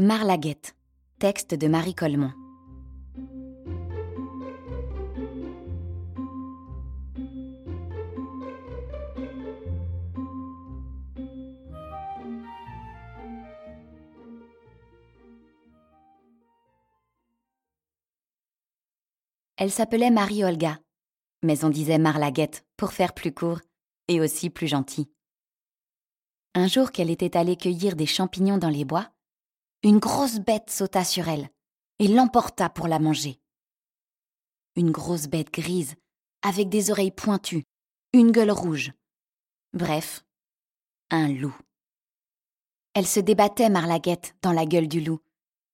Marlaguette, texte de Marie Colmont. Elle s'appelait Marie-Olga, mais on disait Marlaguette pour faire plus court et aussi plus gentil. Un jour qu'elle était allée cueillir des champignons dans les bois, une grosse bête sauta sur elle et l'emporta pour la manger. Une grosse bête grise, avec des oreilles pointues, une gueule rouge. Bref, un loup. Elle se débattait, Marlaguette, dans la gueule du loup,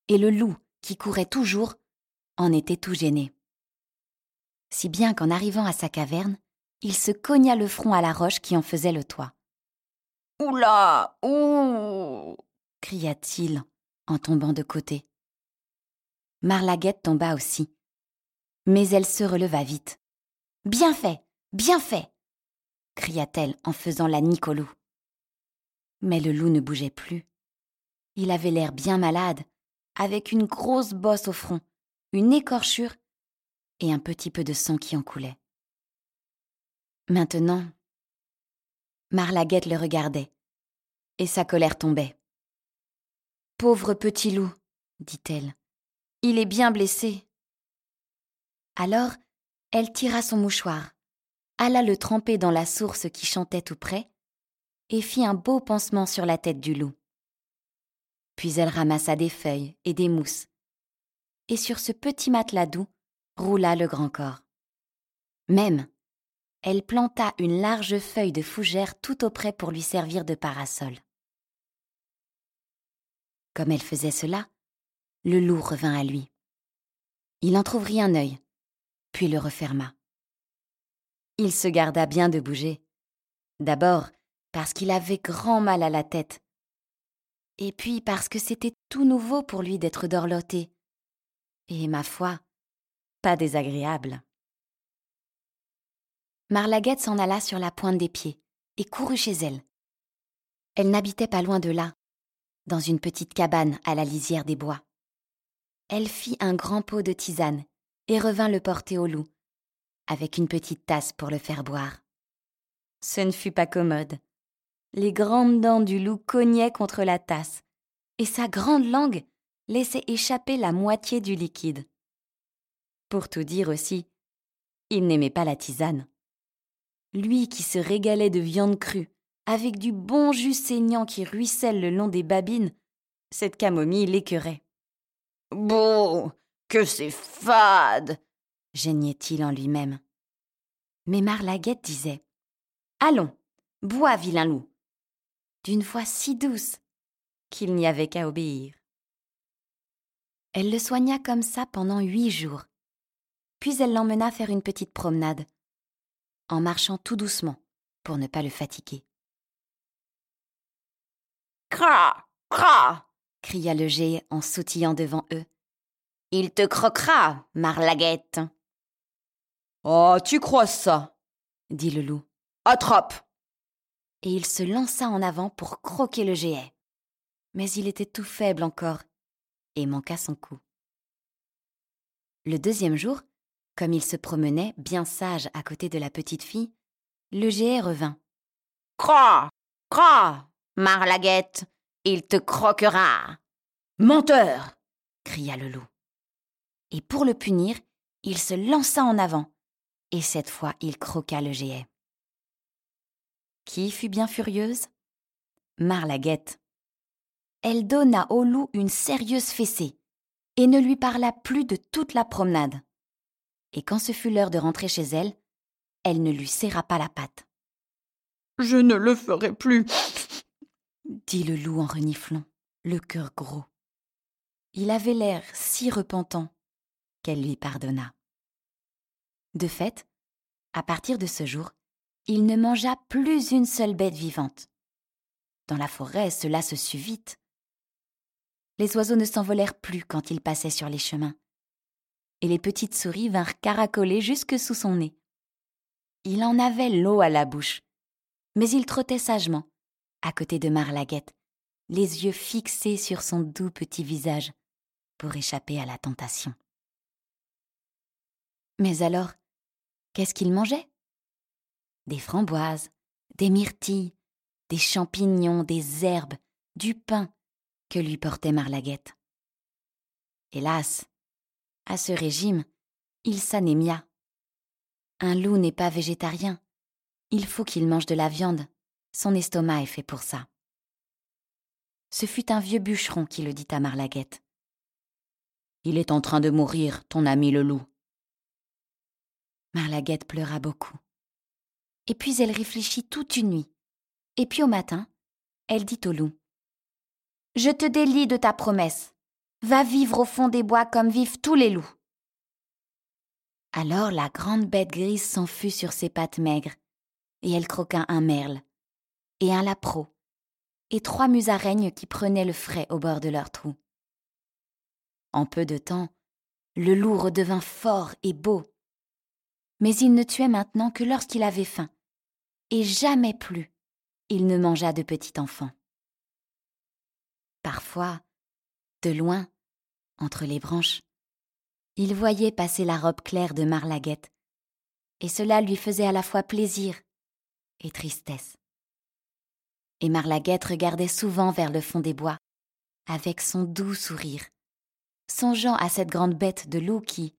et le loup, qui courait toujours, en était tout gêné si bien qu'en arrivant à sa caverne, il se cogna le front à la roche qui en faisait le toit. Oula Ouh cria-t-il en tombant de côté. Marlaguette tomba aussi. Mais elle se releva vite. Bien fait Bien fait cria-t-elle en faisant la loup. Mais le loup ne bougeait plus. Il avait l'air bien malade, avec une grosse bosse au front, une écorchure et un petit peu de sang qui en coulait. Maintenant, Marlaguette le regardait, et sa colère tombait. Pauvre petit loup, dit-elle, il est bien blessé. Alors, elle tira son mouchoir, alla le tremper dans la source qui chantait tout près, et fit un beau pansement sur la tête du loup. Puis elle ramassa des feuilles et des mousses, et sur ce petit matelas doux, roula le grand corps. Même, elle planta une large feuille de fougère tout auprès pour lui servir de parasol. Comme elle faisait cela, le loup revint à lui. Il entr'ouvrit un œil, puis le referma. Il se garda bien de bouger. D'abord parce qu'il avait grand mal à la tête, et puis parce que c'était tout nouveau pour lui d'être dorloté. Et ma foi, pas désagréable. Marlaguette s'en alla sur la pointe des pieds et courut chez elle. Elle n'habitait pas loin de là, dans une petite cabane à la lisière des bois. Elle fit un grand pot de tisane et revint le porter au loup, avec une petite tasse pour le faire boire. Ce ne fut pas commode. Les grandes dents du loup cognaient contre la tasse, et sa grande langue laissait échapper la moitié du liquide. Pour tout dire aussi, il n'aimait pas la tisane. Lui qui se régalait de viande crue, avec du bon jus saignant qui ruisselle le long des babines, cette camomille l'écœurait. Bon, que c'est fade geignait-il en lui-même. Mais Marlaguette disait Allons, bois, vilain loup d'une voix si douce qu'il n'y avait qu'à obéir. Elle le soigna comme ça pendant huit jours, puis elle l'emmena faire une petite promenade, en marchant tout doucement pour ne pas le fatiguer. Cra Cra cria le géant en sautillant devant eux. Il te croquera, Marlaguette. Oh, tu crois ça dit le loup. Attrape Et il se lança en avant pour croquer le géant. Mais il était tout faible encore et manqua son coup. Le deuxième jour, comme il se promenait, bien sage, à côté de la petite fille, le géant revint. Cra Cra Marlaguette, il te croquera Menteur cria le loup. Et pour le punir, il se lança en avant, et cette fois il croqua le géant. Qui fut bien furieuse? Marlaguette. Elle donna au loup une sérieuse fessée, et ne lui parla plus de toute la promenade et quand ce fut l'heure de rentrer chez elle, elle ne lui serra pas la patte. Je ne le ferai plus, dit le loup en reniflant, le cœur gros. Il avait l'air si repentant qu'elle lui pardonna. De fait, à partir de ce jour, il ne mangea plus une seule bête vivante. Dans la forêt, cela se sut vite. Les oiseaux ne s'envolèrent plus quand ils passaient sur les chemins et les petites souris vinrent caracoler jusque sous son nez. Il en avait l'eau à la bouche, mais il trottait sagement, à côté de Marlaguette, les yeux fixés sur son doux petit visage, pour échapper à la tentation. Mais alors, qu'est-ce qu'il mangeait? Des framboises, des myrtilles, des champignons, des herbes, du pain que lui portait Marlaguette. Hélas, à ce régime, il s'anémia. Un loup n'est pas végétarien. Il faut qu'il mange de la viande. Son estomac est fait pour ça. Ce fut un vieux bûcheron qui le dit à Marlaguette. Il est en train de mourir, ton ami le loup. Marlaguette pleura beaucoup. Et puis elle réfléchit toute une nuit. Et puis au matin, elle dit au loup. Je te délie de ta promesse. Va vivre au fond des bois comme vivent tous les loups. Alors la grande bête grise s'en fut sur ses pattes maigres, et elle croqua un merle, et un lapreau, et trois musaraignes qui prenaient le frais au bord de leur trou. En peu de temps, le loup redevint fort et beau. Mais il ne tuait maintenant que lorsqu'il avait faim, et jamais plus il ne mangea de petit enfant. Parfois, de loin, entre les branches, il voyait passer la robe claire de Marlaguette, et cela lui faisait à la fois plaisir et tristesse. Et Marlaguette regardait souvent vers le fond des bois, avec son doux sourire, songeant à cette grande bête de loup qui,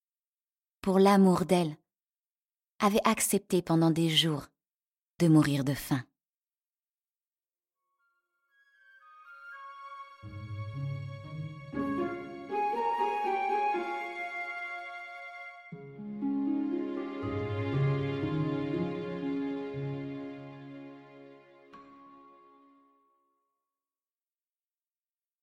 pour l'amour d'elle, avait accepté pendant des jours de mourir de faim.